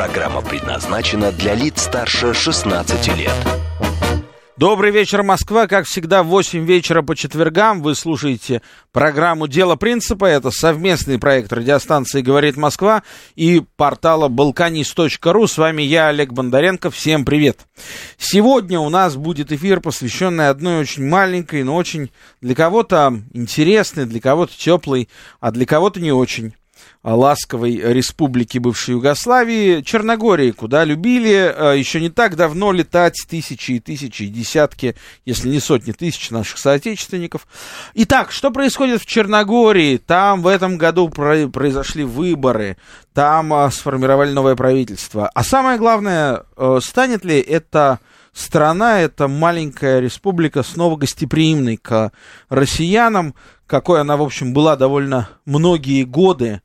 Программа предназначена для лиц старше 16 лет. Добрый вечер, Москва. Как всегда, в 8 вечера по четвергам вы слушаете программу «Дело принципа». Это совместный проект радиостанции «Говорит Москва» и портала «Балканист.ру». С вами я, Олег Бондаренко. Всем привет. Сегодня у нас будет эфир, посвященный одной очень маленькой, но очень для кого-то интересной, для кого-то теплой, а для кого-то не очень ласковой республики бывшей Югославии, Черногории, куда любили э, еще не так давно летать тысячи и тысячи, и десятки, если не сотни тысяч наших соотечественников. Итак, что происходит в Черногории? Там в этом году произошли выборы, там э, сформировали новое правительство. А самое главное, э, станет ли это страна, эта маленькая республика снова гостеприимной к россиянам, какой она, в общем, была довольно многие годы,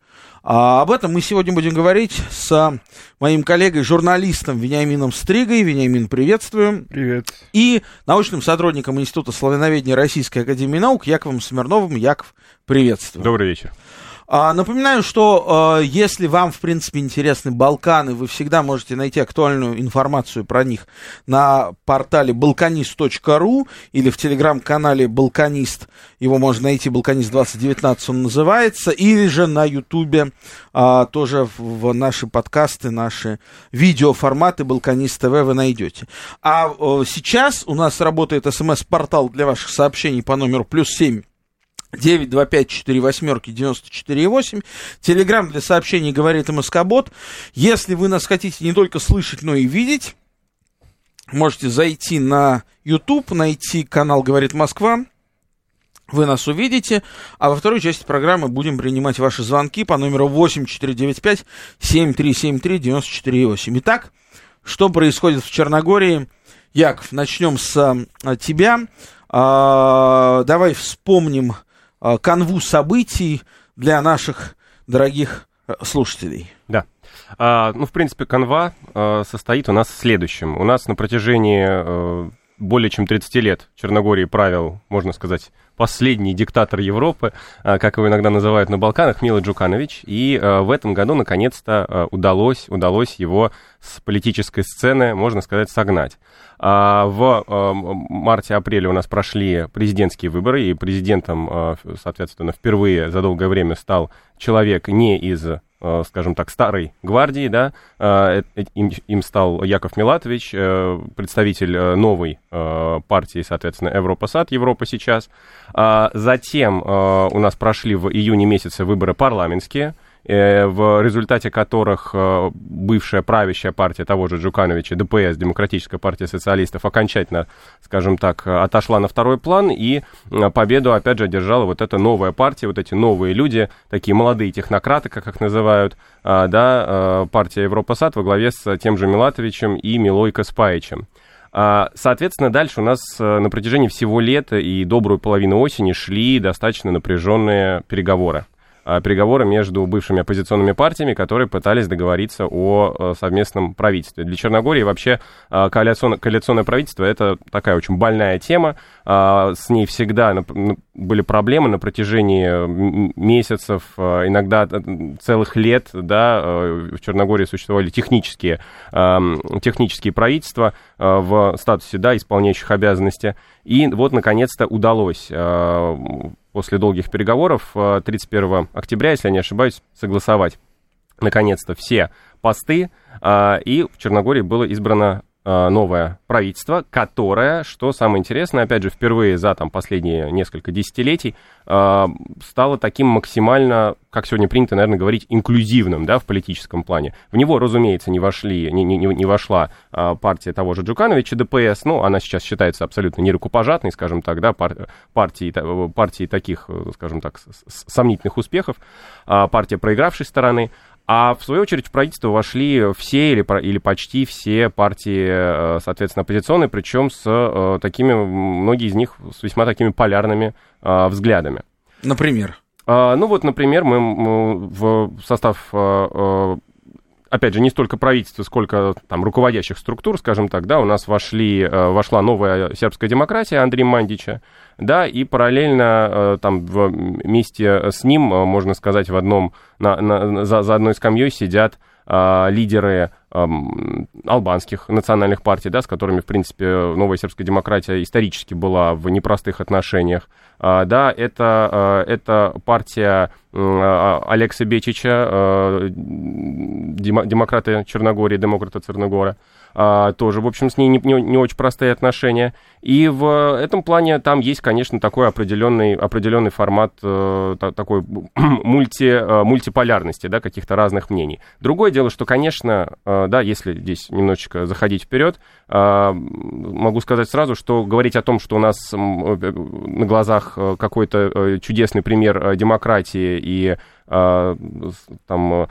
а об этом мы сегодня будем говорить с моим коллегой, журналистом Вениамином Стригой. Вениамин, приветствуем. Привет. И научным сотрудником Института славяноведения Российской Академии Наук Яковом Смирновым. Яков, приветствую. Добрый вечер. А, напоминаю, что э, если вам, в принципе, интересны Балканы, вы всегда можете найти актуальную информацию про них на портале balkanist.ru или в телеграм-канале Балканист. Его можно найти, Балканист 2019 он называется. Или же на Ютубе э, тоже в, наши подкасты, наши видеоформаты Балканист ТВ вы найдете. А э, сейчас у нас работает смс-портал для ваших сообщений по номеру плюс 7 925 восьмерки 94,8. Телеграмм для сообщений говорит МСК-бот. Если вы нас хотите не только слышать, но и видеть, можете зайти на YouTube, найти канал «Говорит Москва». Вы нас увидите, а во второй части программы будем принимать ваши звонки по номеру 8495 7373 94,8. Итак, что происходит в Черногории? Яков, начнем с а, тебя. А, давай вспомним канву событий для наших дорогих э, слушателей. Да. А, ну, в принципе, канва а, состоит у нас в следующем. У нас на протяжении более чем 30 лет Черногории правил, можно сказать, последний диктатор Европы, как его иногда называют на Балканах, Мила Джуканович. И в этом году, наконец-то, удалось, удалось его с политической сцены, можно сказать, согнать. А, в марте-апреле у нас прошли президентские выборы, и президентом, соответственно, впервые за долгое время стал человек не из скажем так, старой гвардии, да, им, им стал Яков Милатович, э, представитель э, новой партии, соответственно, Европа-САД, Европа сейчас. Затем у нас прошли в июне месяце выборы парламентские, Э, в результате которых э, бывшая правящая партия того же Джукановича, ДПС, Демократическая партия социалистов, окончательно, скажем так, отошла на второй план, и э, победу, опять же, одержала вот эта новая партия, вот эти новые люди, такие молодые технократы, как их называют, да, партия Европа-САД во главе с тем же Милатовичем и Милой Каспаичем. Соответственно, дальше у нас на протяжении всего лета и добрую половину осени шли достаточно напряженные переговоры. А, переговоры между бывшими оппозиционными партиями, которые пытались договориться о э, совместном правительстве. Для Черногории вообще а, коалиционное, коалиционное правительство это такая очень больная тема. С ней всегда были проблемы на протяжении месяцев, иногда целых лет. Да, в Черногории существовали технические, технические правительства в статусе да, исполняющих обязанности. И вот, наконец-то, удалось после долгих переговоров 31 э, октября, если я не ошибаюсь, согласовать наконец-то все посты, а, и в Черногории было избрано Э, новое правительство, которое, что самое интересное, опять же, впервые за там, последние несколько десятилетий э, стало таким максимально, как сегодня принято, наверное, говорить, инклюзивным да, в политическом плане. В него, разумеется, не, вошли, не, не, не вошла э, партия того же Джукановича, ДПС, ну, она сейчас считается абсолютно нерукопожатной, скажем так, да, пар, партии, партии таких, скажем так, сомнительных успехов, партия проигравшей стороны, А в свою очередь в правительство вошли все или, или почти все партии, соответственно, оппозиционные, причем с такими, многие из них с весьма такими полярными взглядами. Например? Ну вот, например, мы в состав опять же, не столько правительства, сколько там руководящих структур, скажем так, да, у нас вошли, э, вошла новая сербская демократия Андрея Мандича, да, и параллельно э, там вместе с ним, э, можно сказать, в одном, на, на, за, за одной скамьей сидят лидеры албанских национальных партий, да, с которыми, в принципе, новая сербская демократия исторически была в непростых отношениях. А, да, это, а, это партия а, Алекса Бечича, демократы Черногории, демократа Черногора а, тоже, в общем, с ней не, не, не очень простые отношения. И в этом плане там есть, конечно, такой определенный, определенный формат э, такой мульти, э, мультиполярности, да, каких-то разных мнений. Другое дело, что, конечно, э, да, если здесь немножечко заходить вперед, э, могу сказать сразу, что говорить о том, что у нас э, на глазах э, какой-то э, чудесный пример демократии и э, там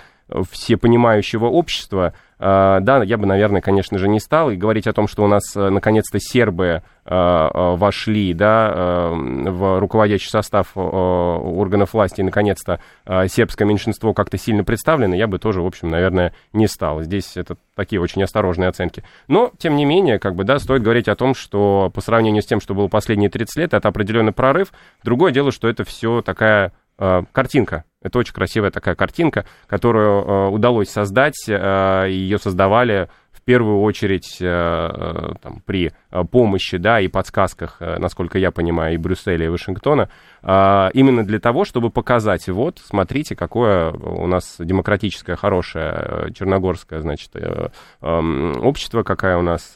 всепонимающего общества, да, я бы, наверное, конечно же, не стал. И говорить о том, что у нас э, наконец-то сербы а, вошли да, в руководящий состав органов власти, и наконец-то сербское меньшинство как-то сильно представлено, я бы тоже, в общем, наверное, не стал. Здесь это такие очень осторожные оценки. Но, тем не менее, как бы, да, стоит говорить о том, что по сравнению с тем, что было последние 30 лет, это определенный прорыв. Другое дело, что это все такая картинка, это очень красивая такая картинка, которую э, удалось создать. Э, ее создавали в первую очередь э, там, при помощи да, и подсказках, насколько я понимаю, и Брюсселя, и Вашингтона, э, именно для того, чтобы показать, вот, смотрите, какое у нас демократическое, хорошее черногорское, значит, э, э, общество, какая у нас...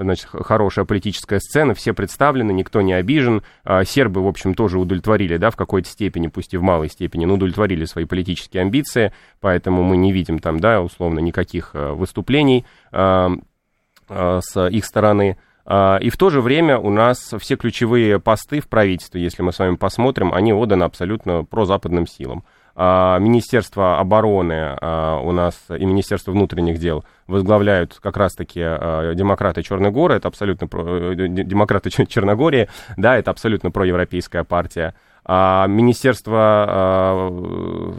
Э, значит, хорошая политическая сцена, все представлены, никто не обижен. А, сербы, в общем, тоже удовлетворили, да, в какой-то степени, пусть и в малой степени, но удовлетворили свои политические амбиции, поэтому мы не видим там, да, условно, никаких а, выступлений а, с их стороны. И в то же время у нас все ключевые посты в правительстве, если мы с вами посмотрим, они отданы абсолютно прозападным силам. А, Министерство обороны а, у нас и Министерство внутренних дел возглавляют как раз-таки а, демократы Черной горы, это абсолютно про, э, демократы Черногории, да, это абсолютно проевропейская партия. Министерство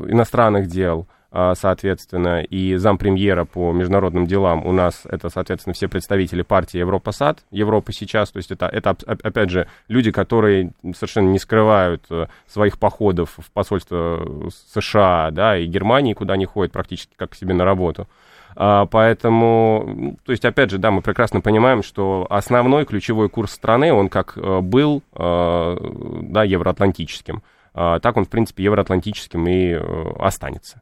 иностранных дел – соответственно, и зампремьера по международным делам. У нас это, соответственно, все представители партии Европа САД, Европа сейчас, то есть это, это опять же, люди, которые совершенно не скрывают э, своих походов в посольство США, да, и Германии, куда они ходят практически как к себе на работу. А, поэтому, то есть, опять же, да, мы прекрасно понимаем, что основной ключевой курс страны, он как э, был, э, да, евроатлантическим, а, так он, в принципе, евроатлантическим и э, останется.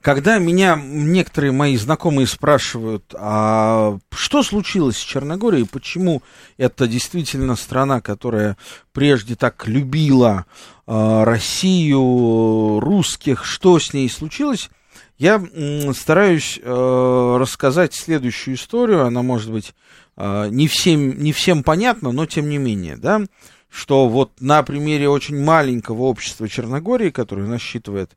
Когда меня некоторые мои знакомые спрашивают, а что случилось с Черногорией, почему это действительно страна, которая прежде так любила э, Россию, русских, что с ней случилось, я стараюсь э, рассказать следующую историю, она может быть э, не, всем, не всем понятна, но тем не менее, да, что вот на примере очень маленького общества Черногории, которое насчитывает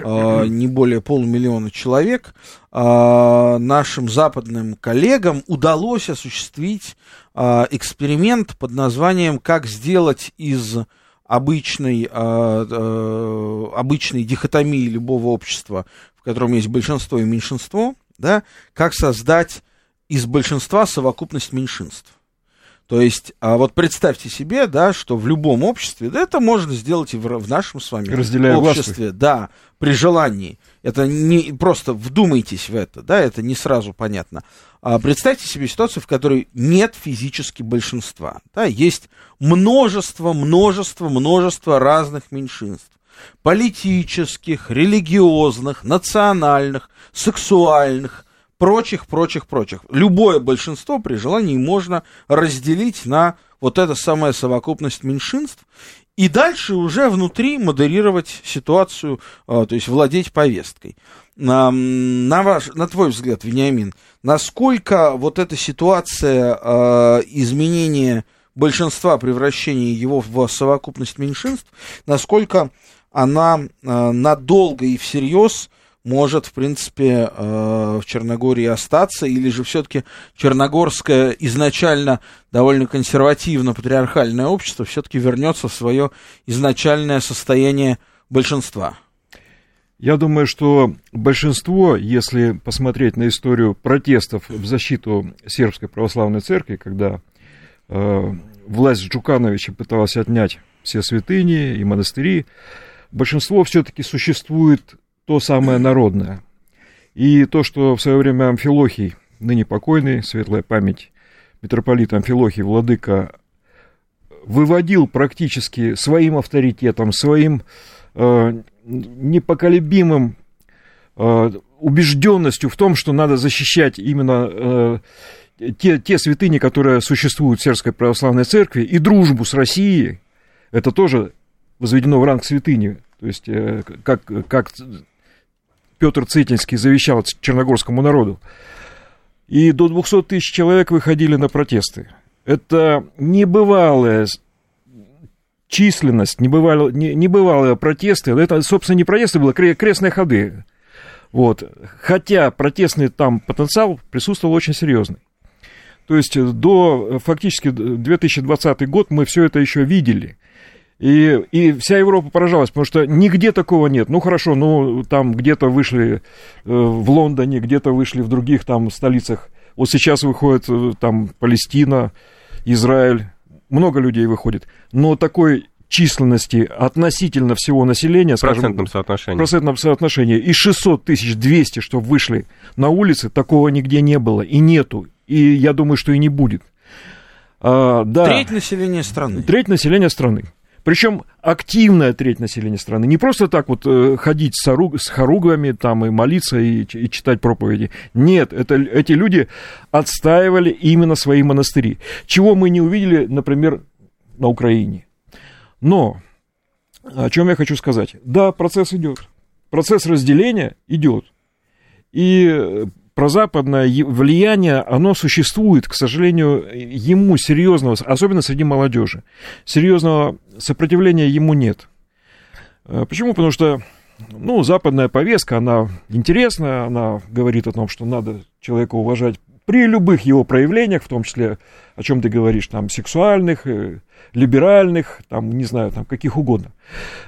э, не более полумиллиона человек, э, нашим западным коллегам удалось осуществить э, эксперимент под названием «Как сделать из обычной, э, э, обычной дихотомии любого общества, в котором есть большинство и меньшинство, да, как создать из большинства совокупность меньшинств». То есть, а вот представьте себе, да, что в любом обществе, да, это можно сделать и в, в нашем с вами Разделяя обществе, власти. да, при желании. Это не просто вдумайтесь в это, да, это не сразу понятно. А представьте себе ситуацию, в которой нет физически большинства, да, есть множество, множество, множество разных меньшинств политических, религиозных, национальных, сексуальных, прочих, прочих, прочих. Любое большинство при желании можно разделить на вот эту самую совокупность меньшинств и дальше уже внутри модерировать ситуацию, а, то есть владеть повесткой. На, на, ваш, на твой взгляд, Вениамин, насколько вот эта ситуация э, изменения большинства, превращения его в совокупность меньшинств, насколько она э, надолго и всерьез может, в принципе, э, в Черногории остаться, или же все-таки Черногорское изначально довольно консервативно-патриархальное общество все-таки вернется в свое изначальное состояние большинства? Я думаю, что большинство, если посмотреть на историю протестов в защиту сербской православной церкви, когда э, власть Джукановича пыталась отнять все святыни и монастыри, большинство все-таки существует то самое народное. И то, что в свое время Амфилохий, ныне покойный, светлая память, митрополит Амфилохий, владыка, выводил практически своим авторитетом, своим э, непоколебимым э, убежденностью в том, что надо защищать именно э, те, те святыни, которые существуют в Сербской Православной Церкви, и дружбу с Россией, это тоже возведено в ранг святыни. То есть, э, как, как Петр Цитинский завещал черногорскому народу. И до 200 тысяч человек выходили на протесты. Это небывалая численность, небывалые, не, небывалые протесты. Это, собственно, не протесты, было крестные ходы. Вот. Хотя протестный там потенциал присутствовал очень серьезный. То есть до фактически 2020 год мы все это еще видели. И, и вся Европа поражалась, потому что нигде такого нет. Ну хорошо, ну там где-то вышли э, в Лондоне, где-то вышли в других там столицах. Вот сейчас выходит э, там Палестина, Израиль, много людей выходит. Но такой численности относительно всего населения, скажем, в процентном соотношении. В процентном соотношении. И 600 тысяч 200, чтобы вышли на улицы, такого нигде не было и нету. И я думаю, что и не будет. А, да. Треть населения страны. Треть населения страны. Причем активная треть населения страны. Не просто так вот э, ходить с, оруг, с хоругвами там, и молиться и, и читать проповеди. Нет, это, эти люди отстаивали именно свои монастыри. Чего мы не увидели, например, на Украине. Но о чем я хочу сказать? Да, процесс идет. Процесс разделения идет. И прозападное влияние, оно существует, к сожалению, ему серьезного, особенно среди молодежи, серьезного сопротивления ему нет. Э, почему? Потому что, ну, западная повестка, она интересная, она говорит о том, что надо человека уважать при любых его проявлениях, в том числе, о чем ты говоришь, там, сексуальных, э, либеральных, там, не знаю, там, каких угодно.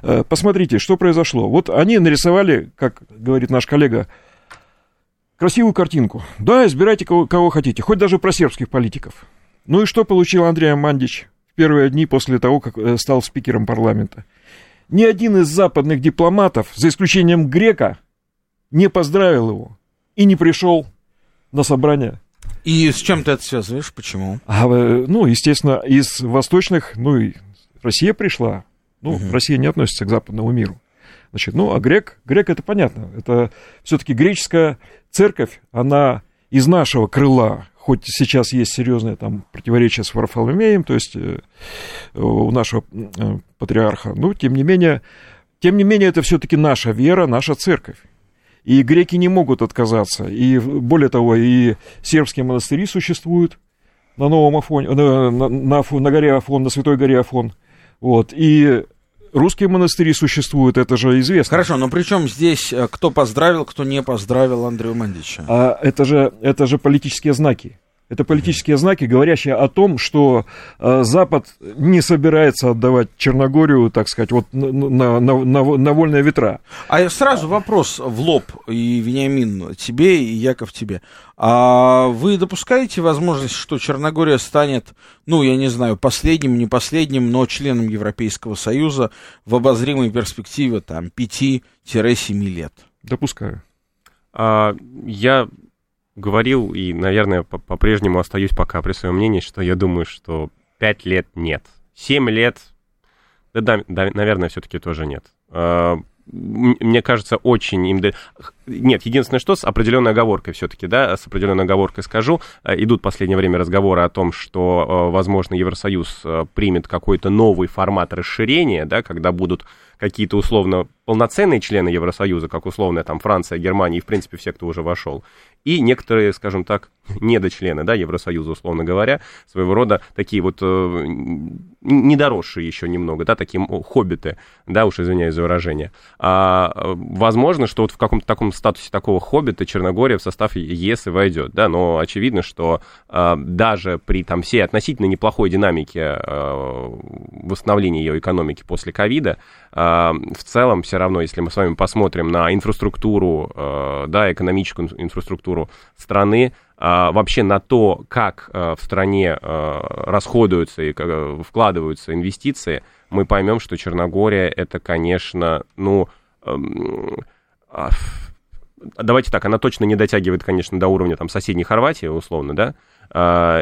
Э, посмотрите, что произошло. Вот они нарисовали, как говорит наш коллега, красивую картинку. Да, избирайте кого, кого хотите, хоть даже про сербских политиков. Ну и что получил Андрей Мандич в первые дни после того, как э, стал спикером парламента? Ни один из западных дипломатов, за исключением грека, не поздравил его и не пришел на собрание. И с чем ты это связываешь? Почему? А, э, ну, естественно, из восточных, ну и Россия пришла. Ну, угу. Россия не относится к западному миру. Значит, ну, а грек, грек это понятно. Это все-таки греческая церковь, она из нашего крыла, хоть сейчас есть серьезное там противоречие с Варфоломеем, то есть э, у нашего э, патриарха, но тем не менее, тем не менее это все-таки наша вера, наша церковь. И греки не могут отказаться. И более того, и сербские монастыри существуют на новом Афоне, на, на, на, на горе Афон, на Святой горе Афон. Вот. И русские монастыри существуют, это же известно. Хорошо, но при чем здесь э, кто поздравил, кто не поздравил Андрея Мандича? А это же, это же политические знаки. Это политические знаки, говорящие о том, что э, Запад не собирается отдавать Черногорию, так сказать, вот на, на, на, на вольные ветра. А сразу вопрос в лоб, и Вениамин тебе, и Яков тебе. А вы допускаете возможность, что Черногория станет, ну, я не знаю, последним, не последним, но членом Европейского Союза в обозримой перспективе там 5-7 лет? Допускаю. А, я говорил и, наверное, по-прежнему остаюсь пока при своем мнении, что я думаю, что 5 лет нет. 7 лет, да, да, да наверное, все-таки тоже нет. А, мне кажется, очень им... Нет, единственное, что с определенной оговоркой все-таки, да, с определенной оговоркой скажу. А, идут в последнее время разговоры о том, что, а, возможно, Евросоюз примет какой-то новый формат расширения, да, когда будут какие-то условно полноценные члены Евросоюза, как условно там Франция, Германия и, в принципе, все, кто уже вошел, и некоторые, скажем так, недочлены, да, Евросоюза, условно говоря, своего рода такие вот э, недоросшие еще немного, да, такие хоббиты, да, уж извиняюсь за выражение. А, возможно, что вот в каком-то таком статусе такого хоббита Черногория в состав ЕС и войдет, да, но очевидно, что а, даже при там всей относительно неплохой динамике а, восстановления ее экономики после ковида, а, в целом все равно, если мы с вами посмотрим на инфраструктуру, а, да, экономическую инфраструктуру страны, вообще на то, как а, в стране а, расходуются и вкладываются инвестиции, мы поймем, что Черногория это, конечно, ну, эм, давайте так, она точно не дотягивает, конечно, до уровня там соседней Хорватии, условно, да,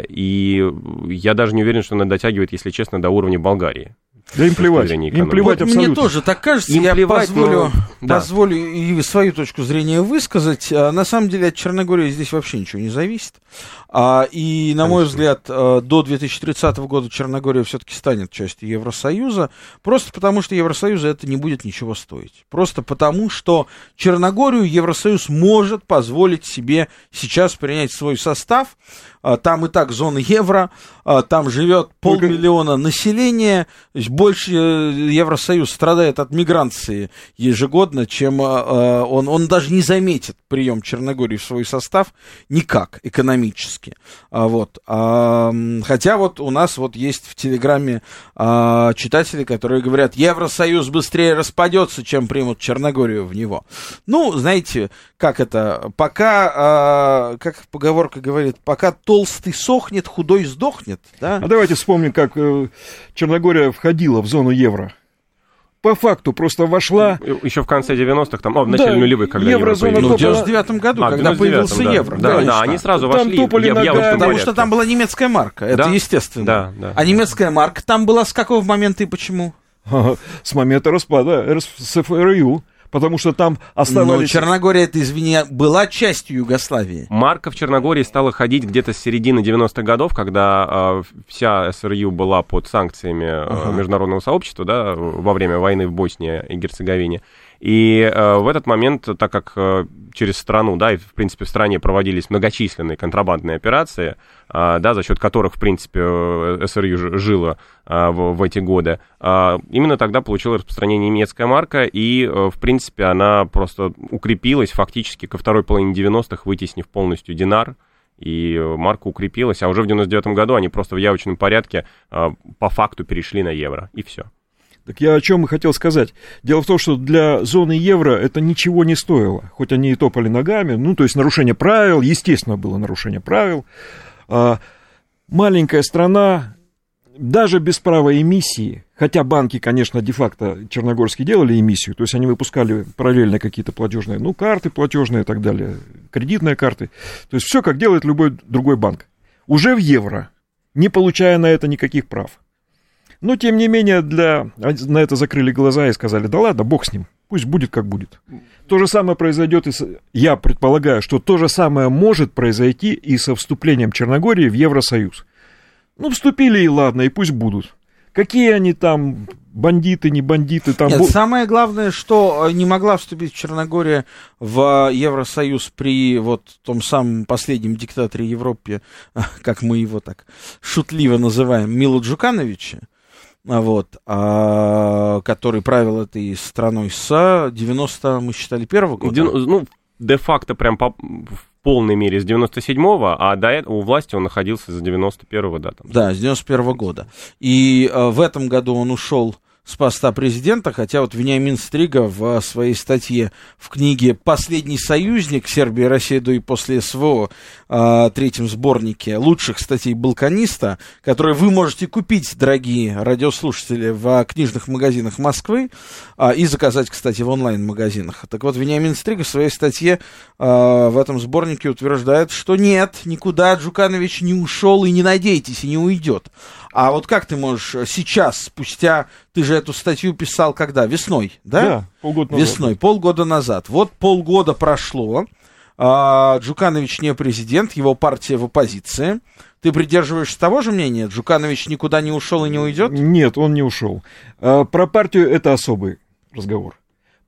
и я даже не уверен, что она дотягивает, если честно, до уровня Болгарии. Да им плевать, им плевать вот абсолютно. Мне тоже так кажется, им я плевать, позволю, но... да. позволю и свою точку зрения высказать. А, на самом деле от Черногории здесь вообще ничего не зависит. А, и, на Конечно. мой взгляд, а, до 2030 года Черногория все-таки станет частью Евросоюза, просто потому что Евросоюза это не будет ничего стоить. Просто потому что Черногорию Евросоюз может позволить себе сейчас принять свой состав, там и так зона евро, а, там живет полмиллиона населения, больше э, Евросоюз страдает от миграции ежегодно, чем а, он, он даже не заметит прием Черногории в свой состав никак экономически. Вот. Хотя вот у нас вот есть в Телеграме читатели, которые говорят, Евросоюз быстрее распадется, чем примут Черногорию в него. Ну, знаете, как это, пока, как поговорка говорит, пока толстый сохнет, худой сдохнет. Да? А давайте вспомним, как э, Черногория входила в зону евро. По факту просто вошла... Еще в конце 90-х, там, о, в начале да, нулевых, когда еврозона евро. Ну, в 99 году, а, когда появился да. евро. Да, да, да, они сразу там вошли. Топали я, я потому что там была немецкая марка, это да? естественно. Да, да, а немецкая марка там была с какого момента и почему? С момента распада РСФРЮ потому что там оставались... Но Черногория, это, извини, была частью Югославии. Марка в Черногории стала ходить где-то с середины 90-х годов, когда э, вся СРЮ была под санкциями э, международного сообщества, да, во время войны в Боснии и Герцеговине. И э, в этот момент, так как э, через страну, да, и в принципе в стране проводились многочисленные контрабандные операции, э, да, за счет которых, в принципе, э, СРЮ жило э, в, в эти годы, э, именно тогда получила распространение немецкая марка, и, э, в принципе, она просто укрепилась фактически ко второй половине 90-х, вытеснив полностью динар, и марка укрепилась, а уже в 99 году они просто в явочном порядке э, по факту перешли на евро, и все. Так я о чем и хотел сказать. Дело в том, что для зоны евро это ничего не стоило. Хоть они и топали ногами, ну, то есть нарушение правил, естественно, было нарушение правил. А, маленькая страна, даже без права эмиссии, хотя банки, конечно, де-факто черногорские делали эмиссию, то есть они выпускали параллельно какие-то платежные, ну, карты платежные и так далее, кредитные карты, то есть все как делает любой другой банк. Уже в евро, не получая на это никаких прав. Но, тем не менее, для... на это закрыли глаза и сказали, да ладно, бог с ним, пусть будет как будет. То же самое произойдет, и с... я предполагаю, что то же самое может произойти и со вступлением Черногории в Евросоюз. Ну, вступили и ладно, и пусть будут. Какие они там бандиты, не бандиты там. Нет, самое главное, что э, не могла вступить Черногория в Евросоюз при вот том самом последнем диктаторе Европе, как мы его так шутливо называем, Милу Джукановича. А вот, а, который правил этой страной с 90, мы считали, первого года. Ну, де-факто прям по, в полной мере с 97-го, а до этого у власти он находился с 91-го, да. Там. Да, с 91-го года. И а, в этом году он ушел с поста президента, хотя вот Вениамин Стрига в своей статье в книге «Последний союзник. Сербия, Россия до и после СВО» третьем сборнике лучших статей «Балканиста», которые вы можете купить, дорогие радиослушатели, в книжных магазинах Москвы э, и заказать, кстати, в онлайн-магазинах. Так вот, Вениамин Стрига в своей статье э, в этом сборнике утверждает, что нет, никуда Джуканович не ушел и не надейтесь, и не уйдет. А вот как ты можешь сейчас, спустя, ты же эту статью писал когда? Весной, да? Да, полгода назад. Весной, полгода назад. Вот полгода прошло, а, Джуканович не президент, его партия в оппозиции. Ты придерживаешься того же мнения? Джуканович никуда не ушел и не уйдет? Нет, он не ушел. А, про партию это особый разговор.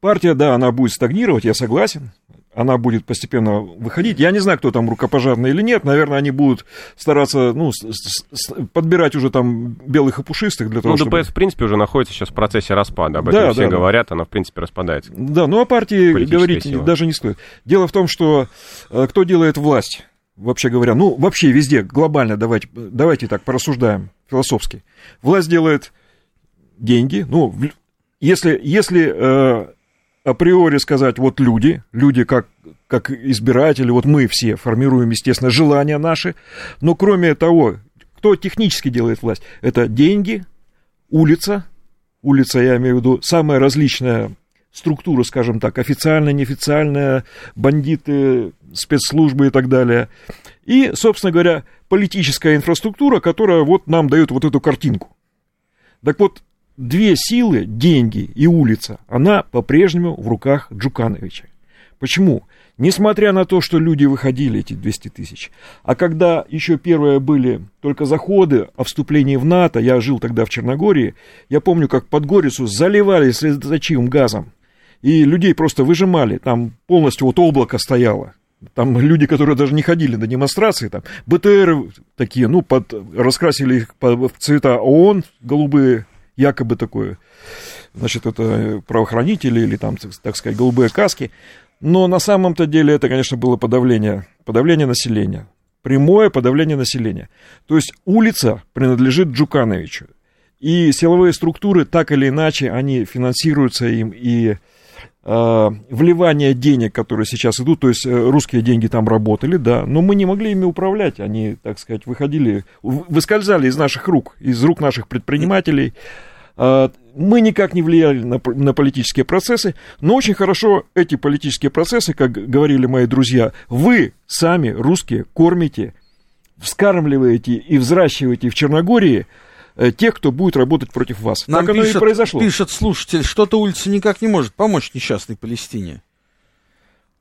партия, да, она будет стагнировать, я согласен, она будет постепенно выходить. Я не знаю, кто там рукопожарный или нет. Наверное, они будут стараться ну, с, с, подбирать уже там белых и пушистых для того, ну, чтобы... ДПС, в принципе, уже находится сейчас в процессе распада. Об этом Да, все да, да. говорят, она, в принципе, распадается. Да, ну о партии Политическая говорить сила. даже не стоит. Дело в том, что э, кто делает власть, вообще говоря, ну вообще везде, глобально, давайте, давайте так порассуждаем философски. Власть делает деньги, ну, если, если э, априори сказать, вот люди, люди как, как избиратели, вот мы все формируем, естественно, желания наши, но кроме того, кто технически делает власть, это деньги, улица, улица, я имею в виду, самая различная структура, скажем так, официальная, неофициальная, бандиты, спецслужбы и так далее. И, собственно говоря, политическая инфраструктура, которая вот нам дает вот эту картинку. Так вот, две силы, деньги и улица, она по-прежнему в руках Джукановича. Почему? Несмотря на то, что люди выходили, эти 200 тысяч, а когда еще первые были только заходы о вступлении в НАТО, я жил тогда в Черногории, я помню, как Подгорицу заливали слезоточивым газом, и людей просто выжимали, там полностью вот облако стояло. Там люди, которые даже не ходили на демонстрации, там БТР такие, ну, под, раскрасили их в цвета ООН, голубые, якобы такое, значит, это правоохранители или там, так сказать, голубые каски. Но на самом-то деле это, конечно, было подавление, подавление населения. Прямое подавление населения. То есть улица принадлежит Джукановичу. И силовые структуры, так или иначе, они финансируются им, и вливание денег, которые сейчас идут, то есть э, русские деньги там работали, да, но мы не могли ими управлять, они, так сказать, выходили, выскользали из наших рук, из рук наших предпринимателей. Э, Мы никак не влияли на, на политические процессы, но очень хорошо эти политические процессы, как говорили мои друзья, вы сами, русские, кормите, вскармливаете и взращиваете в Черногории э, тех, кто будет работать против вас. Нам так оно пишет, и произошло. пишет слушатель, что-то улица никак не может помочь несчастной Палестине.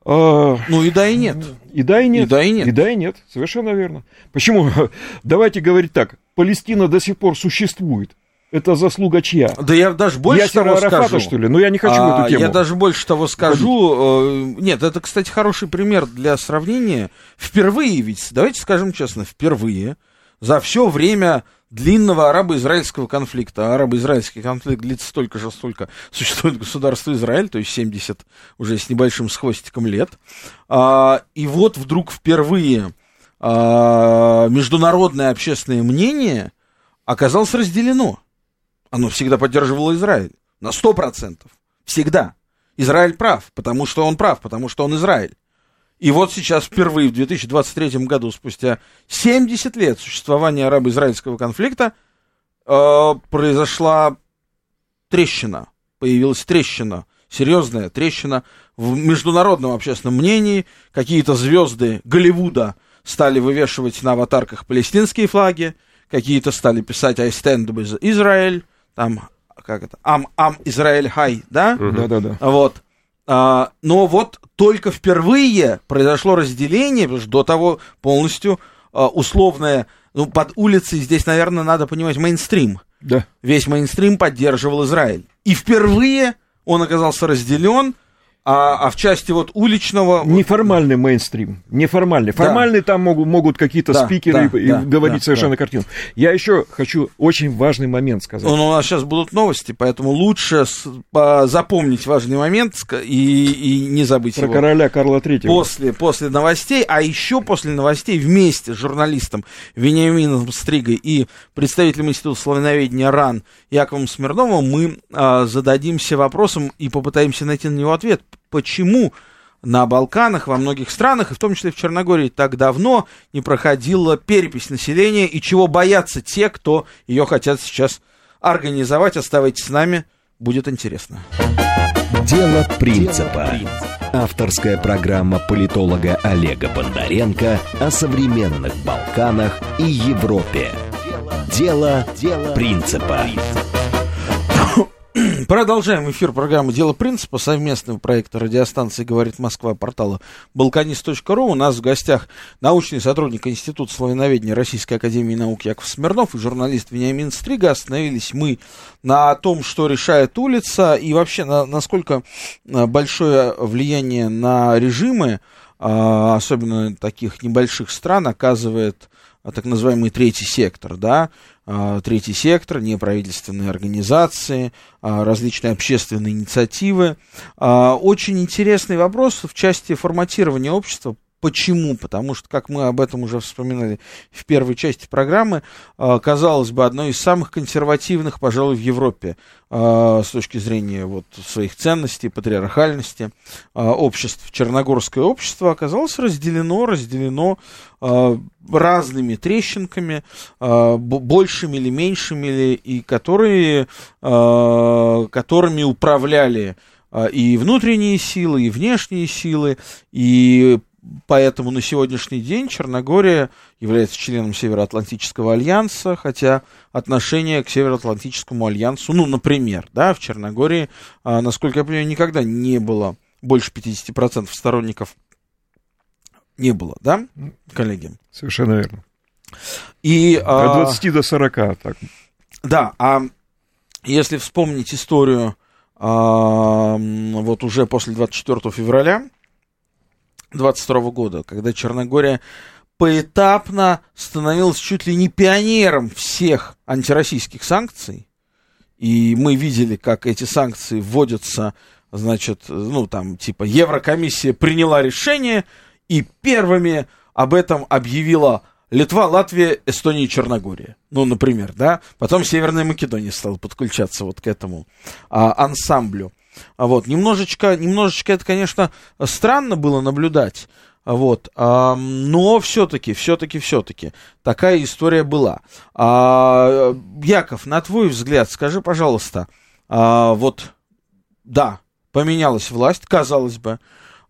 А, Ну и да, и нет. И да, и нет. И да, и нет. И да, и нет. Совершенно верно. Почему? Давайте говорить так. Палестина до сих пор существует. Это заслуга чья? Да я даже больше Ясера того Арафата, скажу. что ли? Но я не хочу А, эту тему. Я даже больше того скажу. э, Нет, это, кстати, хороший пример для сравнения. Впервые, ведь, давайте скажем честно, впервые за все время длинного арабо-израильского конфликта, а арабо-израильский конфликт длится столько же, сколько существует государство Израиль, то есть 70 уже с небольшим с хвостиком лет. А, и вот вдруг впервые а, международное общественное мнение оказалось разделено. Оно всегда поддерживало Израиль. На 100%. Всегда. Израиль прав, потому что он прав, потому что он Израиль. И вот сейчас впервые в 2023 году, спустя 70 лет существования арабо-израильского конфликта, э, произошла трещина. Появилась трещина, серьезная трещина в международном общественном мнении. Какие-то звезды Голливуда стали вывешивать на аватарках палестинские флаги, какие-то стали писать I stand with Israel, там, как это, Am, Am Israel High, да? Да-да-да. Вот. А, но вот только впервые произошло разделение, потому что до того полностью а, условное, ну, под улицей здесь, наверное, надо понимать мейнстрим. Да. Весь мейнстрим поддерживал Израиль. И впервые он оказался разделен, а, а в части вот уличного... Неформальный мейнстрим. Неформальный. Да. Формальный там могут, могут какие-то Да, спикеры да, и, да, говорить да, совершенно да. картину. Я еще хочу очень важный момент сказать. Ну, у нас сейчас будут новости, поэтому лучше запомнить важный момент и, и не забыть Про его. короля Карла Третьего. После, после новостей, а еще после новостей вместе с журналистом Вениамином Стригой и представителем Института славяноведения РАН Яковом Смирновым мы а, зададимся вопросом и попытаемся найти на него ответ. Почему на Балканах, во многих странах, и в том числе в Черногории, так давно не проходила перепись населения и чего боятся те, кто ее хотят сейчас организовать. Оставайтесь с нами, будет интересно. Дело принципа. Авторская программа политолога Олега Бондаренко о современных Балканах и Европе. Дело принципа. Продолжаем эфир программы «Дело принципа» совместного проекта радиостанции «Говорит Москва» портала balkanist.ru. У нас в гостях научный сотрудник Института славяноведения Российской Академии Наук Яков Смирнов и журналист Вениамин Стрига. Остановились мы на том, что решает улица и вообще на, насколько а, большое влияние на режимы, а, особенно таких небольших стран, оказывает так называемый третий сектор, да, а, третий сектор, неправительственные организации, а, различные общественные инициативы. Очень интересный вопрос в части форматирования общества Почему? Потому что, как мы об этом уже вспоминали в первой части программы, а, казалось бы, одно из самых консервативных, пожалуй, в Европе а, с точки зрения вот, своих ценностей, патриархальности а, обществ. Черногорское общество оказалось разделено, разделено разными трещинками, большими или меньшими, и которые, которыми управляли и внутренние силы, и внешние силы, и Поэтому на сегодняшний день Черногория является членом Североатлантического альянса, хотя отношение к Североатлантическому альянсу, ну, например, да, в Черногории, а, насколько я понимаю, никогда не было больше 50% сторонников не было, да, коллеги? Совершенно верно. И, От 20 а, до 40, так. Да, а если вспомнить историю а, вот уже после 24 февраля, 22 года, когда Черногория поэтапно становилась чуть ли не пионером всех антироссийских санкций. И мы видели, как эти санкции вводятся, значит, ну там типа Еврокомиссия приняла решение, и первыми об этом объявила Литва, Латвия, Эстония и Черногория. Ну, например, да. Потом Северная Македония стала подключаться вот к этому а, ансамблю. А вот, немножечко, немножечко это, конечно, странно было наблюдать. А вот, а, но все-таки, все-таки, все-таки такая история была. А, Яков, на твой взгляд, скажи, пожалуйста, а, вот, да, поменялась власть, казалось бы,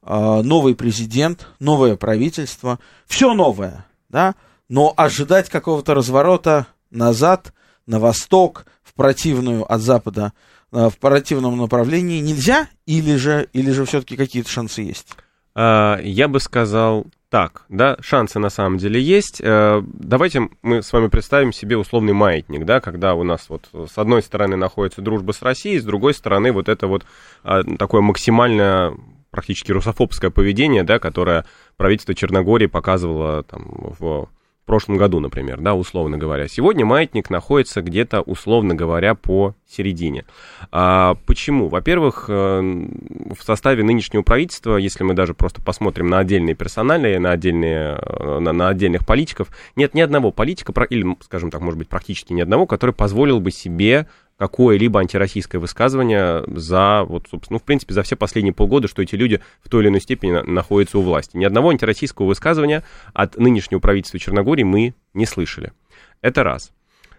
а, новый президент, новое правительство, все новое, да, но ожидать какого-то разворота назад, на восток, в противную от Запада в противном направлении нельзя, или же, или же все-таки какие-то шансы есть? А, я бы сказал так, да, шансы на самом деле есть. Э, давайте мы с вами представим себе условный маятник, да, когда у нас вот с одной стороны находится дружба с Россией, с другой стороны вот это вот а, такое максимально практически русофобское поведение, да, которое правительство Черногории показывало там в в прошлом году, например, да, условно говоря. Сегодня маятник находится где-то, условно говоря, по середине. А, почему? Во-первых, э, в составе нынешнего правительства, если мы даже просто посмотрим на отдельные персонали, на, отдельные, э, на, на отдельных политиков, нет ни одного политика, или, скажем так, может быть, практически ни одного, который позволил бы себе какое-либо антироссийское высказывание за, вот, собственно, ну, в принципе, за все последние полгода, что эти люди в той или иной степени на, находятся у власти. Ни одного антироссийского высказывания от нынешнего правительства Черногории мы не слышали. Это раз.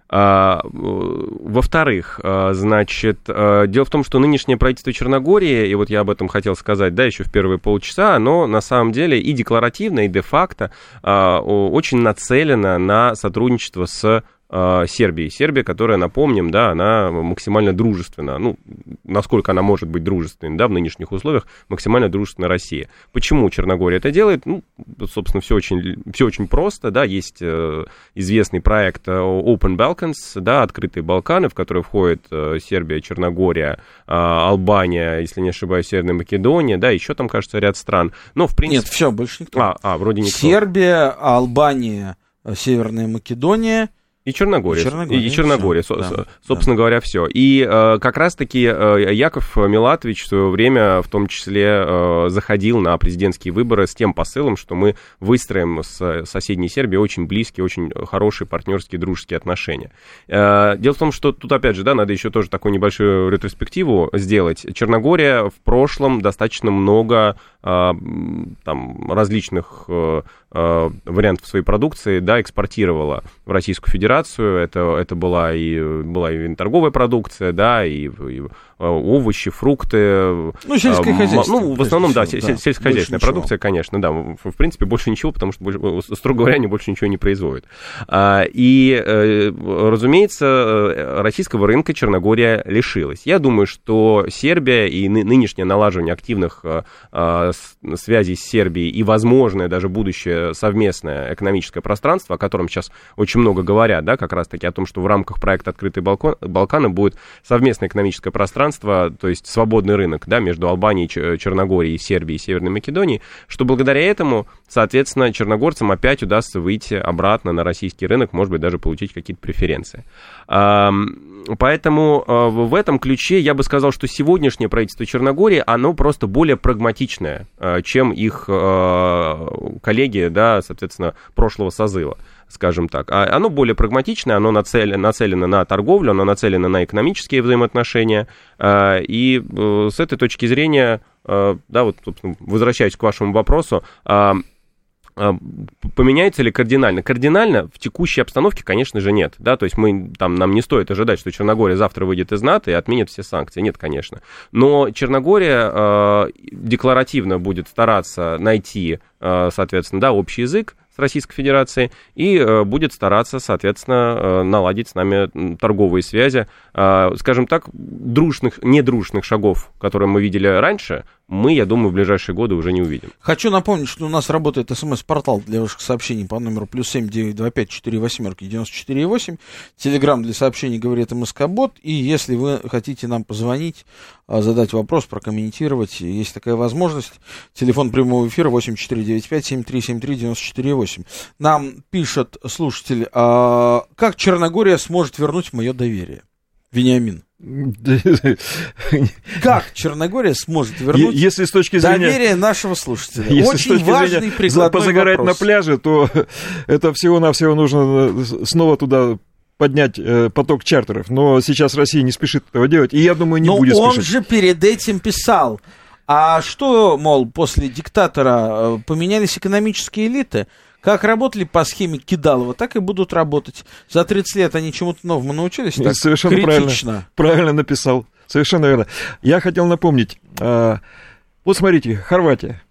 А, во-вторых, а, значит, а, дело в том, что нынешнее правительство Черногории, и вот я об этом хотел сказать, да, еще в первые полчаса, оно на самом деле и декларативно, и де-факто очень нацелено на сотрудничество с э, Сербии. Сербия, которая, напомним, да, она максимально дружественна, ну, насколько она может быть дружественной, да, в нынешних условиях, максимально дружественна Россия. Почему Черногория это делает? Ну, собственно, все очень, все очень просто, да, есть э, известный проект э, Open Balkans, да, открытые Балканы, в которые входят э, Сербия, Черногория, э, Албания, если не ошибаюсь, Северная Македония, да, еще там, кажется, ряд стран. Но, в принципе... Нет, все, больше никто. А, а вроде никто. Сербия, Албания, Северная Македония, и Черногория. И Черногория, и Черногория все, да, собственно да. говоря, все. И э, как раз-таки э, Яков Милатович в свое время в том числе э, заходил на президентские выборы с тем посылом, что мы выстроим с соседней Сербией очень близкие, очень хорошие партнерские, дружеские отношения. Э, дело в том, что тут, опять же, да, надо еще тоже такую небольшую ретроспективу сделать. Черногория в прошлом достаточно много э, там, различных э, э, вариантов своей продукции да, экспортировала в Российскую Федерацию. Это, это была, и, была и торговая продукция, да, и, и овощи, фрукты. Ну, сельское а, хозяйство. Ну, в основном, да, всего, да сельскохозяйственная продукция, конечно, да. В принципе, больше ничего, потому что, строго говоря, они больше ничего не производят. И, разумеется, российского рынка Черногория лишилась. Я думаю, что Сербия и нынешнее налаживание активных связей с Сербией и возможное даже будущее совместное экономическое пространство, о котором сейчас очень много говорят, да, как раз-таки о том, что в рамках проекта «Открытые Балканы» будет совместное экономическое пространство, то есть свободный рынок, да, между Албанией, Черногорией, Сербией и Северной Македонией, что благодаря этому, соответственно, черногорцам опять удастся выйти обратно на российский рынок, может быть, даже получить какие-то преференции. Поэтому э, в этом ключе я бы сказал, что сегодняшнее правительство Черногории, оно просто более прагматичное, э, чем их э, коллеги, да, соответственно, прошлого созыва скажем так. А оно более прагматичное, оно нацелено, нацелено на торговлю, оно нацелено на экономические взаимоотношения. И с этой точки зрения, да, вот возвращаясь к вашему вопросу, а, поменяется ли кардинально? Кардинально в текущей обстановке, конечно же, нет. Да? То есть мы, там, нам не стоит ожидать, что Черногория завтра выйдет из НАТО и отменит все санкции. Нет, конечно. Но Черногория э, декларативно будет стараться найти, э, соответственно, да, общий язык с Российской Федерацией и э, будет стараться, соответственно, э, наладить с нами торговые связи. Э, скажем так, дружных, недружных шагов, которые мы видели раньше, мы, я думаю, в ближайшие годы уже не увидим. Хочу напомнить, что у нас работает смс-портал для ваших сообщений по номеру плюс семь девять два пять четыре восьмерки девяносто четыре восемь. Телеграмм для сообщений говорит МСК-бот. И если вы хотите нам позвонить, а, задать вопрос, прокомментировать, есть такая возможность. Телефон прямого эфира восемь четыре девять пять семь три семь три девяносто четыре восемь. Нам пишет слушатель, а, как Черногория сможет вернуть мое доверие? Вениамин. Как Черногория сможет вернуть если с точки зрения, доверие нашего слушателя? Если Очень важный прикладной позагорать вопрос. на пляже, то это всего-навсего нужно э, снова туда поднять э, поток чартеров. Но сейчас Россия не спешит этого делать, и я думаю, не Но будет он спешить. же перед этим писал. А что, мол, после диктатора э, поменялись экономические элиты? Как работали по схеме Кидалова, так и будут работать. За 30 лет они чему-то новому научились? Так Совершенно критично. правильно, правильно написал. Совершенно верно. Я хотел напомнить. А, вот смотрите, Хорватия.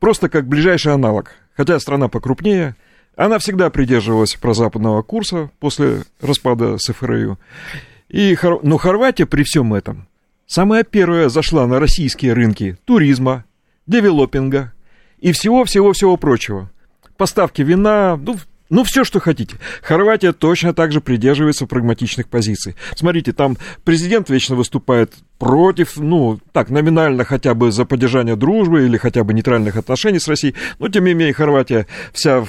Просто как ближайший аналог. Хотя страна покрупнее, она всегда придерживалась прозападного курса после распада СФРЮ. И, Хор- но Хорватия при всем этом самая первая зашла на российские рынки туризма, девелопинга и всего-всего-всего прочего. Поставки вина, ну, ну, все, что хотите. Хорватия точно так же придерживается прагматичных позиций. Смотрите, там президент вечно выступает против, ну, так, номинально хотя бы за поддержание дружбы или хотя бы нейтральных отношений с Россией. Но, тем не менее, Хорватия вся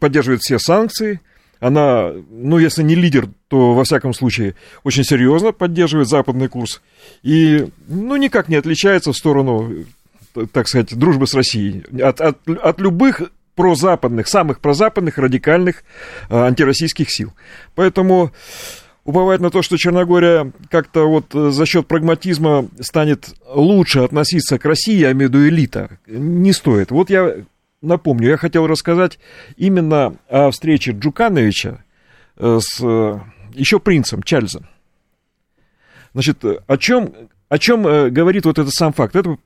поддерживает все санкции. Она, ну, если не лидер, то, во всяком случае, очень серьезно поддерживает западный курс. И, ну, никак не отличается в сторону, так сказать, дружбы с Россией. От, от, от любых прозападных, самых прозападных, радикальных э, антироссийских сил. Поэтому уповать на то, что Черногория как-то вот э, за счет прагматизма станет лучше относиться к России, я имею в элита, не стоит. Вот я напомню, я хотел рассказать именно о встрече Джукановича э, с еще принцем Чарльзом. Значит, о чем, о чем э, говорит вот этот сам факт? Это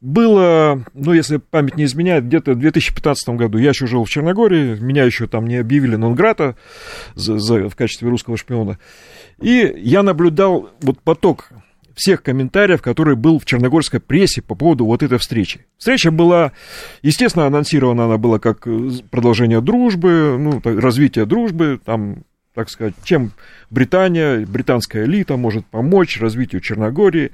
было, ну, если память не изменяет, где-то в 2015 году. Я еще жил в Черногории, меня еще там не объявили Нонграта за, за- в качестве русского шпиона. И я наблюдал вот поток всех комментариев, который был в черногорской прессе по поводу вот этой встречи. Встреча была, естественно, анонсирована она была как э, продолжение дружбы, ну, развитие дружбы, там, так сказать, чем Британия, британская элита может помочь развитию Черногории.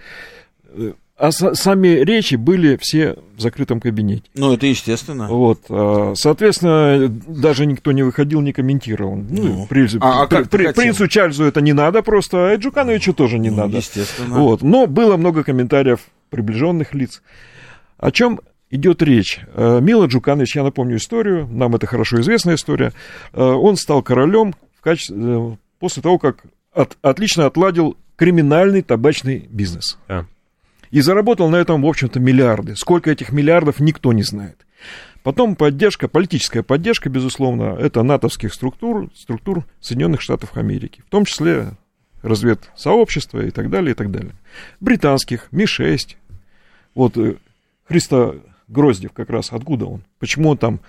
Э, А са- сами речи были все в закрытом кабинете. Ну, это естественно. Вот, а, соответственно, даже никто не выходил, не комментировал. Ну, Ну, при- а- а при- как ты при- принцу Чарльзу это не надо просто, а Джукановичу тоже не Ну, надо. Естественно. Вот. Но было много комментариев приближенных лиц. О чем идет речь? Э, Мила Джуканович, я напомню историю, нам это хорошо известная история. Э, Он стал королем качестве, э, после того, как от- отлично отладил криминальный табачный бизнес. Да. И заработал на этом, в общем-то, миллиарды. Сколько этих миллиардов, никто не знает. Потом поддержка, политическая поддержка, безусловно, это натовских структур, структур Соединенных Штатов Америки, в том числе разведсообщества и так далее, и так далее. Британских, Ми-6. Вот э, Христа Гроздев как раз, откуда он? Почему он там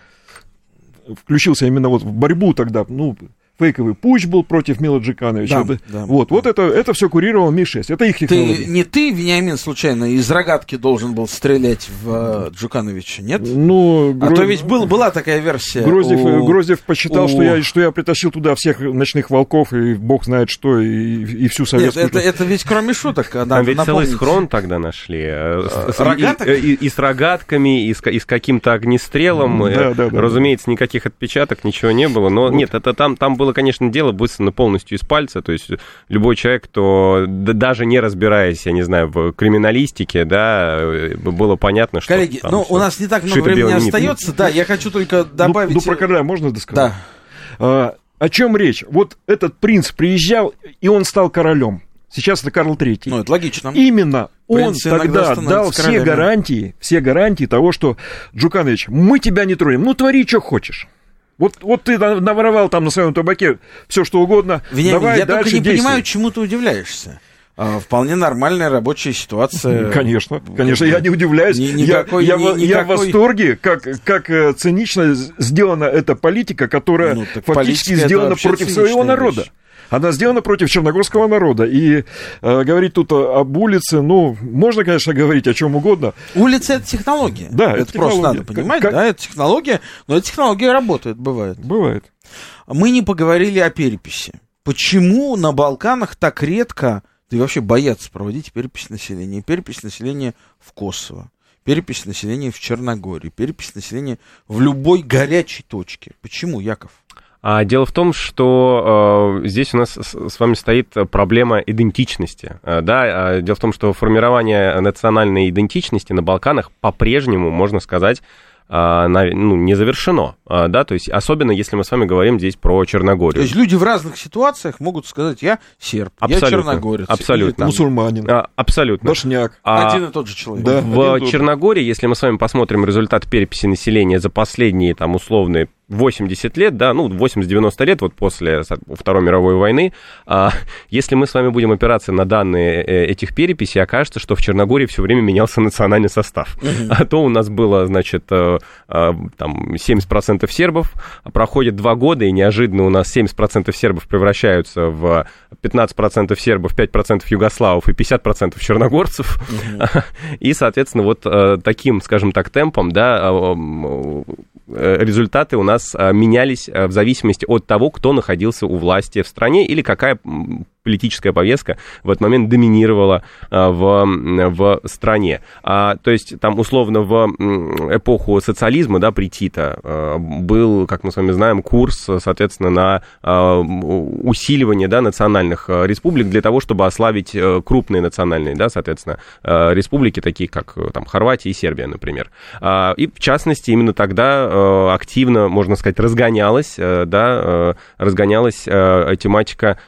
включился именно вот в борьбу тогда, ну, фейковый путь был против Мила Джикановича. Да, да, вот, да. вот это, это все курировал Ми-6. Это их технология. Ты, не ты, Вениамин, случайно из рогатки должен был стрелять в uh, Джукановича, нет? Ну, а Гро... то ведь был, была такая версия. Гроздев, у... Гроздев посчитал, у... что, я, что я притащил туда всех ночных волков, и бог знает что, и, и всю советскую... Нет, это, это ведь кроме шуток. Там ведь целый схрон тогда нашли. Э, с, Рогаток? И, и, и с рогатками, и с, и с каким-то огнестрелом. Да, да, да, Разумеется, никаких отпечаток, ничего не было. Но вот. нет, это там, там было, конечно, дело высосано полностью из пальца. То есть любой человек, кто даже не разбираясь, я не знаю, в криминалистике, да, было понятно, что... Коллеги, ну, у нас не так много времени остается. Да, я хочу только добавить... Ну, ну про короля можно досказать? Да. А, о чем речь? Вот этот принц приезжал, и он стал королем. Сейчас это Карл III. Ну, это логично. Именно Принцы он тогда дал все гарантии, все гарантии того, что, Джуканович, мы тебя не тронем, ну твори, что хочешь. Вот, вот ты наворовал там на своем табаке все что угодно. Вениамин, давай я дальше только не действуй. понимаю, чему ты удивляешься. А, вполне нормальная рабочая ситуация. Конечно, конечно, я не удивляюсь. Ни, никакой, я, я, ни, я никакой... в восторге, как, как э, цинично сделана эта политика, которая ну, фактически сделана против своего народа. Вещь. Она сделана против черногорского народа. И э, говорить тут об улице, ну, можно, конечно, говорить о чем угодно. Улица это технология. Да, это, это просто надо понимать, как... да, это технология, но эта технология работает, бывает. Бывает. Мы не поговорили о переписи. Почему на Балканах так редко, да и вообще боятся проводить перепись населения? Перепись населения в Косово, перепись населения в Черногории, перепись населения в любой горячей точке. Почему, Яков? А дело в том, что э, здесь у нас с вами стоит проблема идентичности. Э, да, а дело в том, что формирование национальной идентичности на Балканах по-прежнему, можно сказать, а, ну, не завершено, а, да, то есть особенно если мы с вами говорим здесь про Черногорию. То есть люди в разных ситуациях могут сказать, я серб, абсолютно, я черногорец. Абсолютно. Или, Мусульманин. А, абсолютно. Башняк. А, Один и тот же человек. Да. В Черногории, если мы с вами посмотрим результат переписи населения за последние, там, условные 80 лет, да, ну, 80-90 лет, вот после Второй мировой войны, а, если мы с вами будем опираться на данные э, этих переписей, окажется, что в Черногории все время менялся национальный состав. Mm-hmm. А то у нас было, значит, э, э, там, 70% сербов, проходит два года, и неожиданно у нас 70% сербов превращаются в 15% сербов, 5% югославов и 50% черногорцев. Mm-hmm. И, соответственно, вот таким, скажем так, темпом, да, результаты у нас нас а, менялись а, в зависимости от того, кто находился у власти в стране или какая политическая повестка в этот момент доминировала а, в, в стране. А, то есть там условно в эпоху социализма, да, при Тита а, был, как мы с вами знаем, курс, соответственно, на а, усиливание, да, национальных республик для того, чтобы ослабить крупные национальные, да, соответственно, республики, такие как там Хорватия и Сербия, например. И в частности именно тогда активно, можно сказать, разгонялась, да, разгонялась тематика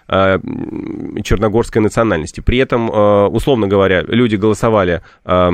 черногорской национальности. При этом, э, условно говоря, люди голосовали э,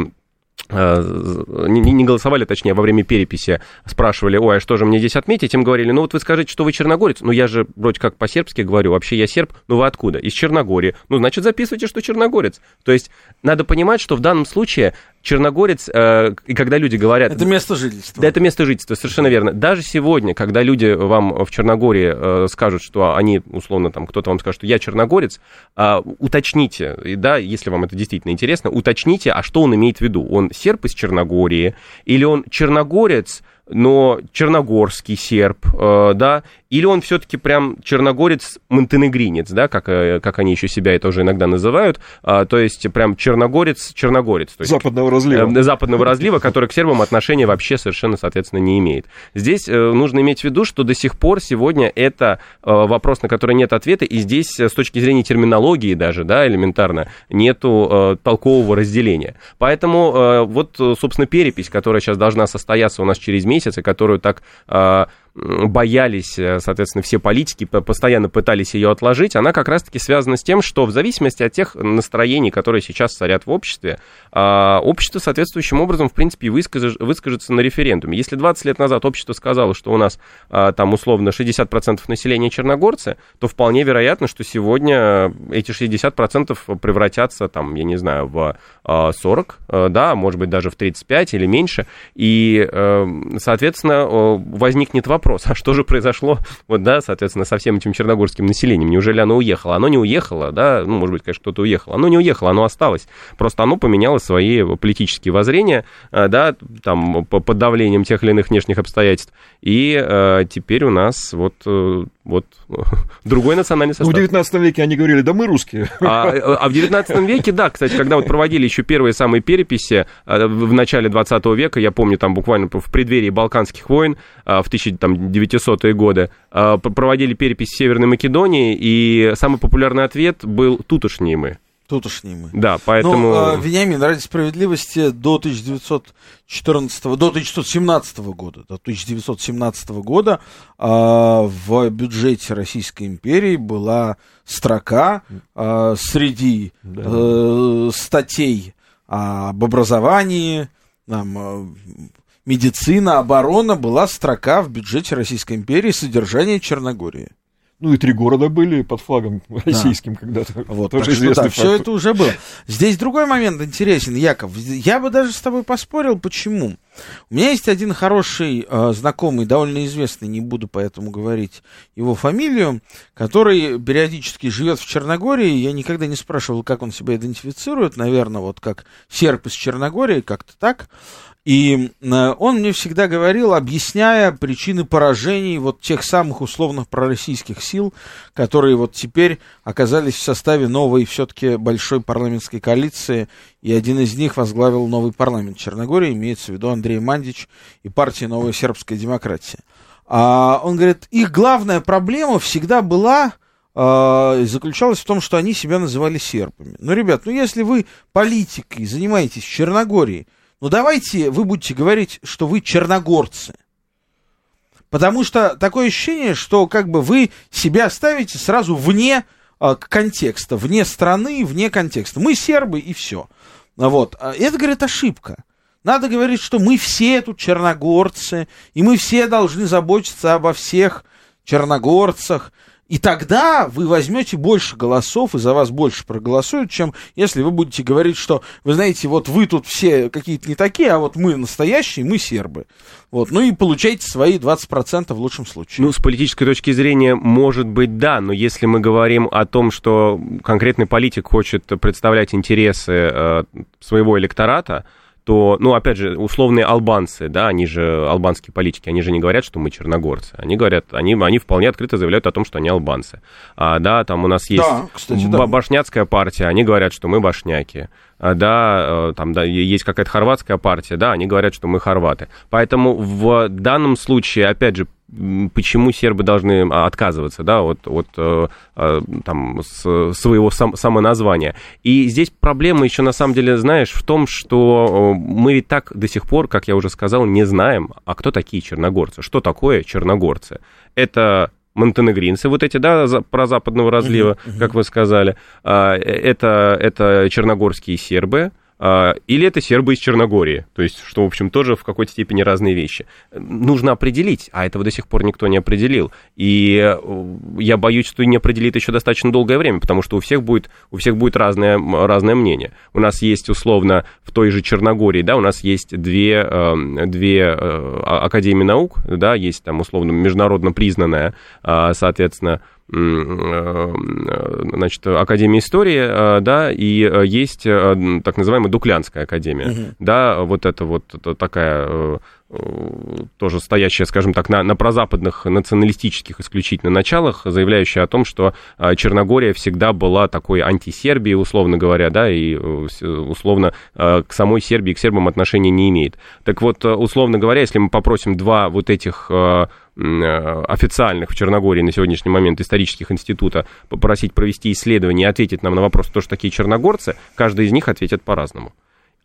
э, не, голосовали, точнее, во время переписи спрашивали, ой, а что же мне здесь отметить? Им говорили, ну вот вы скажите, что вы черногорец. Ну я же вроде как по-сербски говорю, вообще я серб, ну вы откуда? Из Черногории. Ну значит записывайте, что черногорец. То есть надо понимать, что в данном случае черногорец, э, и когда люди говорят... Это место жительства. Да, это место жительства, совершенно верно. Даже сегодня, когда люди вам в Черногории э, скажут, что они, условно, там, кто-то вам скажет, что я черногорец, э, уточните, и да, если вам это действительно интересно, уточните, а что он имеет в виду. Он серб из Черногории, или он черногорец, но черногорский серб, э, да, или он все-таки прям черногорец-монтенегринец, да, как, э, как они еще себя это уже иногда называют, а, то есть прям черногорец-черногорец. Западного разлива. Э, западного разлива, который к сербам отношения вообще совершенно, соответственно, не имеет. Здесь э, нужно иметь в виду, что до сих пор сегодня это э, вопрос, на который нет ответа, и здесь э, с точки зрения терминологии даже, да, элементарно, нету э, толкового разделения. Поэтому э, вот, собственно, перепись, которая сейчас должна состояться у нас через месяц, и которую так... Э, боялись, э, соответственно, все политики, постоянно пытались ее отложить, она как раз-таки связана с тем, что в зависимости от тех настроений, которые сейчас царят в обществе, а, общество соответствующим образом, в принципе, выскажется на референдуме. Если 20 лет назад общество сказало, что у нас а, там условно 60% населения черногорцы, то вполне вероятно, что сегодня эти 60% превратятся, там, я не знаю, в 40, а, да, может быть, даже в 35 или меньше, и, э, соответственно, возникнет вопрос, вопрос, а что же произошло, вот, да, соответственно, со всем этим черногорским населением? Неужели оно уехало? Оно не уехало, да, ну, может быть, конечно, кто-то уехал. Оно не уехало, оно осталось. Просто оно поменяло свои политические воззрения, э, да, там, под давлением тех или иных внешних обстоятельств. И э, теперь у нас вот э, вот другой национальный состав. Ну, в 19 веке они говорили, да мы русские. А, а в 19 веке, да, кстати, когда вот проводили еще первые самые переписи э, в начале 20 века, я помню, там буквально в преддверии Балканских войн э, в 1900-е годы, э, проводили перепись в Северной Македонии, и самый популярный ответ был «тутошние мы». Тутошние мы. Да, поэтому... Ну, а, Вениамин, ради справедливости, до 1914, до 1917 года, до 1917 года а, в бюджете Российской империи была строка а, среди да. а, статей об образовании, там, а, медицина, оборона, была строка в бюджете Российской империи содержание Черногории. Ну и три города были под флагом российским да. когда-то. Вот, тоже так известный что, да, все это уже было. Здесь другой момент интересен, Яков. Я бы даже с тобой поспорил, почему. У меня есть один хороший э, знакомый, довольно известный, не буду поэтому говорить его фамилию, который периодически живет в Черногории. Я никогда не спрашивал, как он себя идентифицирует. Наверное, вот как серп из Черногории, как-то так. И э, он мне всегда говорил, объясняя причины поражений вот тех самых условно пророссийских сил, которые вот теперь оказались в составе новой все-таки большой парламентской коалиции, и один из них возглавил новый парламент Черногории, имеется в виду Андрей Мандич и партия «Новая сербская демократия». А он говорит, их главная проблема всегда была э, заключалась в том, что они себя называли сербами. Ну, ребят, ну если вы политикой занимаетесь в Черногории, ну давайте вы будете говорить, что вы черногорцы. Потому что такое ощущение, что как бы вы себя ставите сразу вне э, контекста, вне страны, вне контекста. Мы сербы и все. Вот. А это, говорит, ошибка. Надо говорить, что мы все тут черногорцы, и мы все должны заботиться обо всех черногорцах. И тогда вы возьмете больше голосов, и за вас больше проголосуют, чем если вы будете говорить, что, вы знаете, вот вы тут все какие-то не такие, а вот мы настоящие, мы сербы. Вот, ну и получаете свои 20% в лучшем случае. Ну, с политической точки зрения, может быть, да, но если мы говорим о том, что конкретный политик хочет представлять интересы э, своего электората, то, ну, опять же, условные албанцы, да, они же албанские политики, они же не говорят, что мы черногорцы. Они говорят, они, они вполне открыто заявляют о том, что они албанцы. А, да, там у нас есть да, кстати, да. башняцкая партия, они говорят, что мы башняки. А, да, э, там да, есть какая-то хорватская партия, да, они говорят, что мы хорваты. Поэтому в данном случае, опять же, почему сербы должны а, отказываться, да, от, от э, э, там, с, своего сам, самоназвания. И здесь проблема еще, на самом деле, знаешь, в том, что мы ведь так до сих пор, как я уже сказал, не знаем, а кто такие черногорцы, что такое черногорцы. Это монтенегринцы, вот эти, да, про западного разлива, uh-huh, uh-huh. как вы сказали, а, это, это черногорские сербы, или это сербы из Черногории, то есть, что, в общем, тоже в какой-то степени разные вещи. Нужно определить, а этого до сих пор никто не определил. И э, я боюсь, что не определит еще достаточно долгое время, потому что у всех будет, у всех будет разное, разное мнение. У нас есть, условно, в той же Черногории, да, у нас есть две, эм, две э, а, академии наук, да, есть там, условно, международно признанная, а, соответственно, значит, Академия истории, э, да, и э, есть так называемая Дуклянская академия, угу. да, вот это вот такая тоже стоящая, скажем так, на, на прозападных националистических исключительно началах, заявляющая о том, что Черногория всегда была такой антисербией, условно говоря, да, и условно к самой Сербии, к сербам отношения не имеет. Так вот, условно говоря, если мы попросим два вот этих Э, официальных в Черногории на сегодняшний момент исторических института попросить провести исследование и ответить нам на вопрос, кто же такие черногорцы, каждый из них ответит по-разному.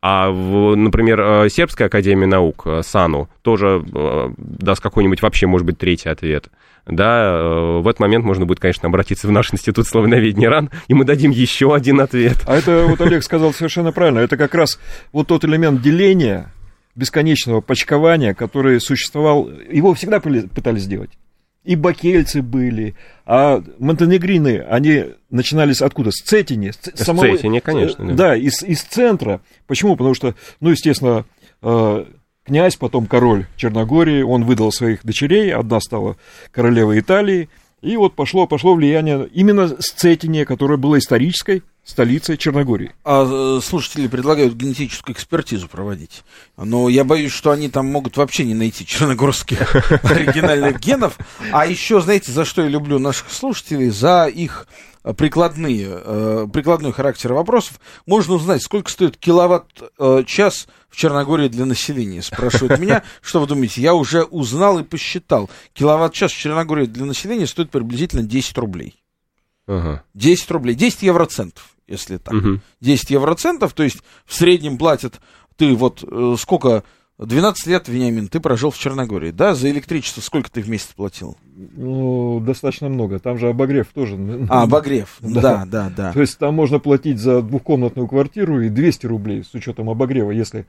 А, в, например, э, Сербская академия наук, э, САНУ, тоже э, даст какой-нибудь вообще, может быть, третий ответ. Да, в этот момент можно будет, конечно, обратиться в наш институт славяноведения РАН, и мы дадим еще один ответ. А это вот Олег сказал совершенно правильно. Это как раз вот тот элемент деления, бесконечного почкования, который существовал, его всегда пытались сделать и бакельцы были, а монтенегрины, они начинались откуда? С Цетини. С, с самого, Цетини, конечно. Да, да из, из центра. Почему? Потому что, ну, естественно, э, князь, потом король Черногории, он выдал своих дочерей, одна стала королевой Италии, и вот пошло, пошло влияние именно с Цетине, которая была исторической столицей Черногории. А э, слушатели предлагают генетическую экспертизу проводить. Но я боюсь, что они там могут вообще не найти черногорских оригинальных генов. А еще, знаете, за что я люблю наших слушателей? За их прикладные, э, прикладной характер вопросов. Можно узнать, сколько стоит киловатт-час э, в Черногории для населения, спрашивают меня. Что вы думаете? Я уже узнал и посчитал. Киловатт-час в Черногории для населения стоит приблизительно 10 рублей. Ага. 10 рублей, 10 евроцентов, если так. Угу. 10 евроцентов, то есть в среднем платят ты вот э, сколько 12 лет, Вениамин, ты прожил в Черногории, да? За электричество сколько ты в месяц платил? Ну, достаточно много. Там же обогрев тоже. А, обогрев, да, да, да. да. То есть там можно платить за двухкомнатную квартиру и 200 рублей с учетом обогрева, если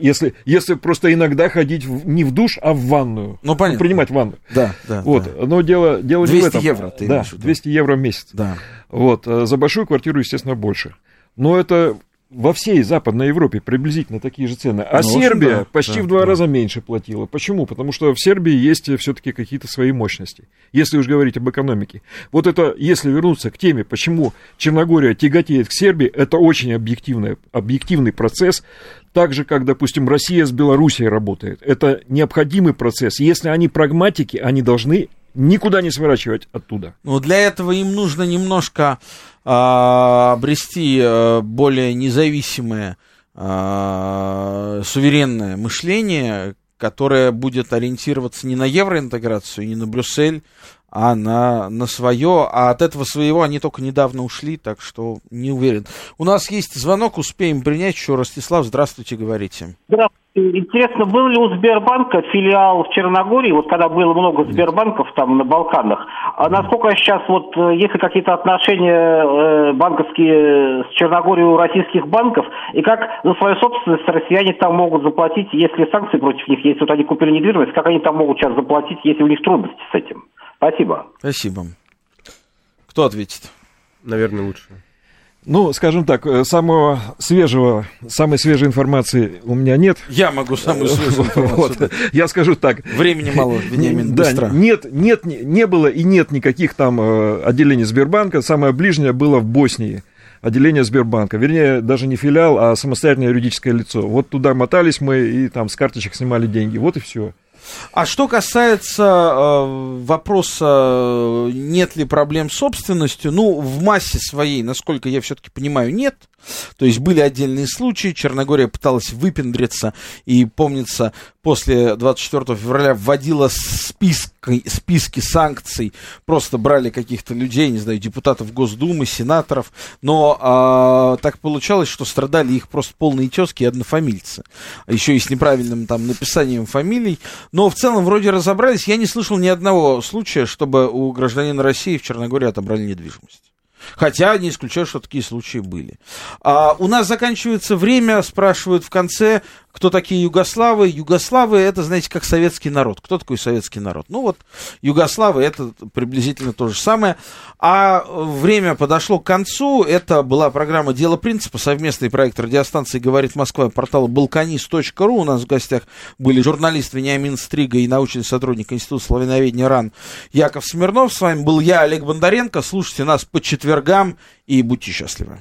если, если просто иногда ходить в, не в душ, а в ванную. Ну, понятно. Принимать ванну. Да, да. Вот. Да. Но дело, дело 200 не в этом. евро ты Да, 200 евро в месяц. Да. Вот. Э, за большую квартиру, естественно, больше. Но это во всей Западной Европе приблизительно такие же цены. А ну, Сербия да, почти да, в два да. раза меньше платила. Почему? Потому что в Сербии есть все-таки какие-то свои мощности. Если уж говорить об экономике. Вот это, если вернуться к теме, почему Черногория тяготеет к Сербии, это очень объективный, объективный процесс. Так же, как, допустим, Россия с Белоруссией работает. Это необходимый процесс. Если они прагматики, они должны никуда не сворачивать оттуда. Ну, для этого им нужно немножко а, обрести а, более независимое, а, суверенное мышление, которое будет ориентироваться не на евроинтеграцию, не на Брюссель, а на, на свое. А от этого своего они только недавно ушли, так что не уверен. У нас есть звонок, успеем принять еще. Ростислав, здравствуйте, говорите. Здравствуйте. Интересно, был ли у Сбербанка филиал в Черногории, вот когда было много Сбербанков там на Балканах, а насколько сейчас вот э, есть ли какие-то отношения э, банковские с Черногорией у российских банков, и как за свою собственность россияне там могут заплатить, если санкции против них есть, вот они купили недвижимость, как они там могут сейчас заплатить, если у них трудности с этим? Спасибо. Спасибо. Кто ответит? Наверное, лучше. Ну, скажем так, э, самого свежего, самой свежей информации у меня нет. Я могу самую свежую информацию. Вот. Я скажу так. Времени мало, Вениамин, да, быстро. Нет, нет, не было и нет никаких там э, отделений Сбербанка. Самое ближнее было в Боснии отделение Сбербанка. Вернее, даже не филиал, а самостоятельное юридическое лицо. Вот туда мотались мы и там с карточек снимали деньги. Вот и все. А что касается э, вопроса, нет ли проблем с собственностью, ну, в массе своей, насколько я все-таки понимаю, нет. То есть были отдельные случаи, Черногория пыталась выпендриться, и, помнится, после 24 февраля вводила списки, списки санкций, просто брали каких-то людей, не знаю, депутатов Госдумы, сенаторов, но а, так получалось, что страдали их просто полные тески и однофамильцы, еще и с неправильным там написанием фамилий, но в целом вроде разобрались, я не слышал ни одного случая, чтобы у гражданина России в Черногории отобрали недвижимость. Хотя не исключаю, что такие случаи были. А, у нас заканчивается время, спрашивают в конце, кто такие югославы. Югославы это, знаете, как советский народ. Кто такой советский народ? Ну вот, югославы это приблизительно то же самое. А время подошло к концу. Это была программа «Дело принципа», совместный проект радиостанции «Говорит Москва» портала balkanist.ru. У нас в гостях были журналист Вениамин Стрига и научный сотрудник Института славяноведения РАН Яков Смирнов. С вами был я, Олег Бондаренко. Слушайте нас по четвергам и будьте счастливы.